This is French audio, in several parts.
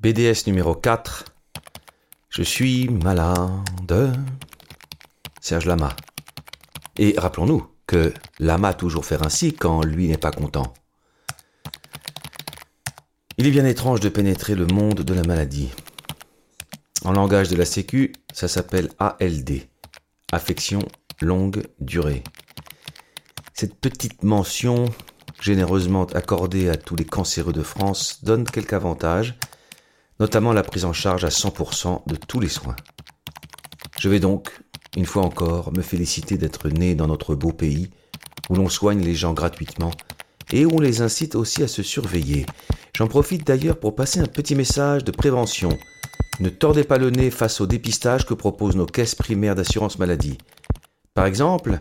BDS numéro 4. Je suis malade. Serge Lama. Et rappelons-nous que Lama toujours faire ainsi quand lui n'est pas content. Il est bien étrange de pénétrer le monde de la maladie. En langage de la Sécu, ça s'appelle ALD, affection longue durée. Cette petite mention, généreusement accordée à tous les cancéreux de France, donne quelques avantages, notamment la prise en charge à 100% de tous les soins. Je vais donc, une fois encore, me féliciter d'être né dans notre beau pays, où l'on soigne les gens gratuitement et où on les incite aussi à se surveiller. J'en profite d'ailleurs pour passer un petit message de prévention. Ne tordez pas le nez face au dépistage que proposent nos caisses primaires d'assurance maladie. Par exemple,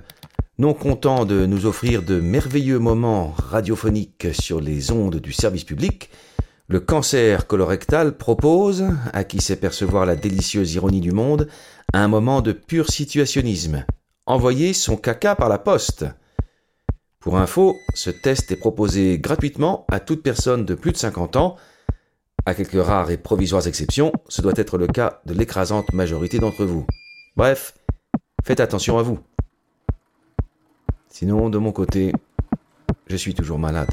non content de nous offrir de merveilleux moments radiophoniques sur les ondes du service public, le cancer colorectal propose, à qui sait percevoir la délicieuse ironie du monde, un moment de pur situationnisme. Envoyer son caca par la poste. Pour info, ce test est proposé gratuitement à toute personne de plus de 50 ans. À quelques rares et provisoires exceptions, ce doit être le cas de l'écrasante majorité d'entre vous. Bref, faites attention à vous. Sinon, de mon côté, je suis toujours malade.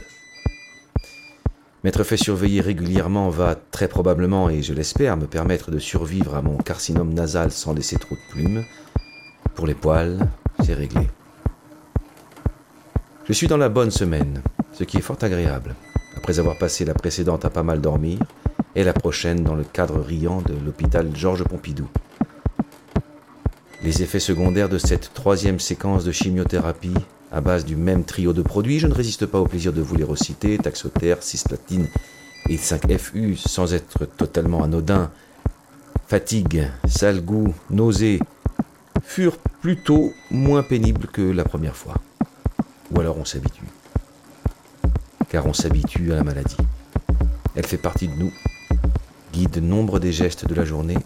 M'être fait surveiller régulièrement va très probablement, et je l'espère, me permettre de survivre à mon carcinome nasal sans laisser trop de plumes. Pour les poils, c'est réglé. Je suis dans la bonne semaine, ce qui est fort agréable, après avoir passé la précédente à pas mal dormir, et la prochaine dans le cadre riant de l'hôpital Georges Pompidou. Les effets secondaires de cette troisième séquence de chimiothérapie à base du même trio de produits, je ne résiste pas au plaisir de vous les reciter, taxotère, cisplatine et 5FU, sans être totalement anodin. Fatigue, sale goût, nausée, furent plutôt moins pénibles que la première fois. Ou alors on s'habitue. Car on s'habitue à la maladie. Elle fait partie de nous, guide nombre des gestes de la journée,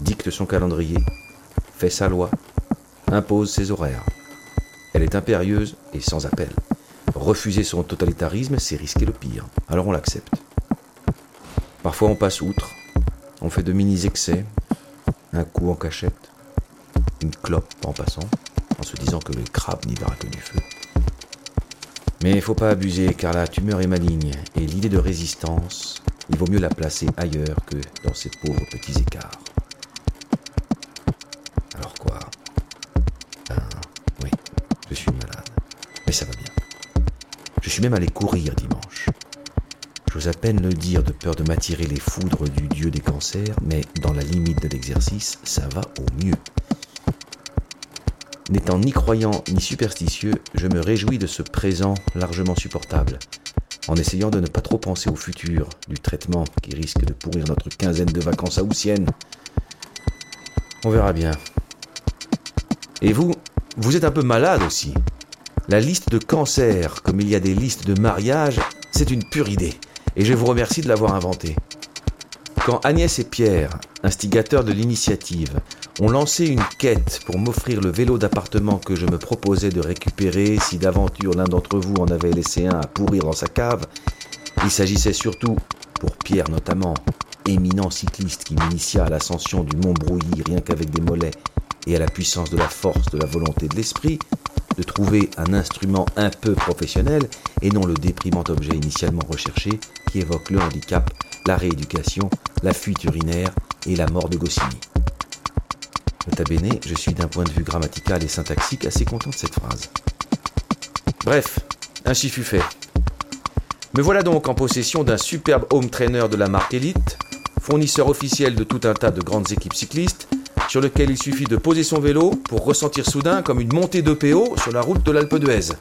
dicte son calendrier, fait sa loi, impose ses horaires. Elle est impérieuse et sans appel. Refuser son totalitarisme, c'est risquer le pire. Alors on l'accepte. Parfois on passe outre, on fait de mini-excès, un coup en cachette, une clope en passant, en se disant que le crabe n'y verra que du feu. Mais il faut pas abuser car la tumeur est maligne et l'idée de résistance, il vaut mieux la placer ailleurs que dans ces pauvres petits écarts. Suis même allé courir dimanche. J'ose à peine le dire de peur de m'attirer les foudres du dieu des cancers, mais dans la limite de l'exercice, ça va au mieux. N'étant ni croyant ni superstitieux, je me réjouis de ce présent largement supportable, en essayant de ne pas trop penser au futur du traitement qui risque de pourrir notre quinzaine de vacances haussiennes. On verra bien. Et vous, vous êtes un peu malade aussi. La liste de cancers, comme il y a des listes de mariage, c'est une pure idée, et je vous remercie de l'avoir inventée. Quand Agnès et Pierre, instigateurs de l'initiative, ont lancé une quête pour m'offrir le vélo d'appartement que je me proposais de récupérer si d'aventure l'un d'entre vous en avait laissé un à pourrir dans sa cave, il s'agissait surtout, pour Pierre notamment, éminent cycliste qui m'initia à l'ascension du mont Brouilly rien qu'avec des mollets et à la puissance de la force, de la volonté, de l'esprit, de trouver un instrument un peu professionnel et non le déprimant objet initialement recherché qui évoque le handicap, la rééducation, la fuite urinaire et la mort de Goscinny. Nota bene, je suis d'un point de vue grammatical et syntaxique assez content de cette phrase. Bref, ainsi fut fait. Me voilà donc en possession d'un superbe home trainer de la marque Elite, fournisseur officiel de tout un tas de grandes équipes cyclistes, sur lequel il suffit de poser son vélo pour ressentir soudain comme une montée de PO sur la route de l'Alpe d'Huez.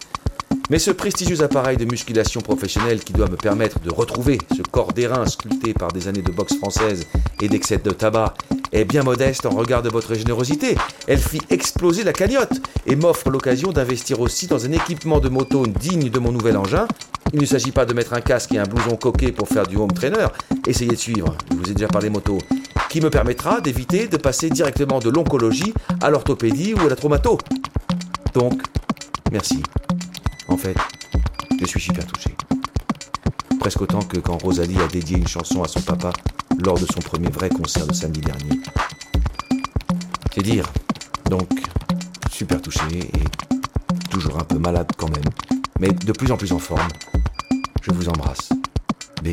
Mais ce prestigieux appareil de musculation professionnelle qui doit me permettre de retrouver ce corps d'airain sculpté par des années de boxe française et d'excès de tabac est bien modeste en regard de votre générosité. Elle fit exploser la cagnotte et m'offre l'occasion d'investir aussi dans un équipement de moto digne de mon nouvel engin. Il ne s'agit pas de mettre un casque et un blouson coquet pour faire du home trainer. Essayez de suivre, je vous ai déjà parlé moto qui me permettra d'éviter de passer directement de l'oncologie à l'orthopédie ou à la traumato. Donc, merci. En fait, je suis super touché. Presque autant que quand Rosalie a dédié une chanson à son papa lors de son premier vrai concert de samedi dernier. C'est dire. Donc, super touché et toujours un peu malade quand même, mais de plus en plus en forme. Je vous embrasse. B.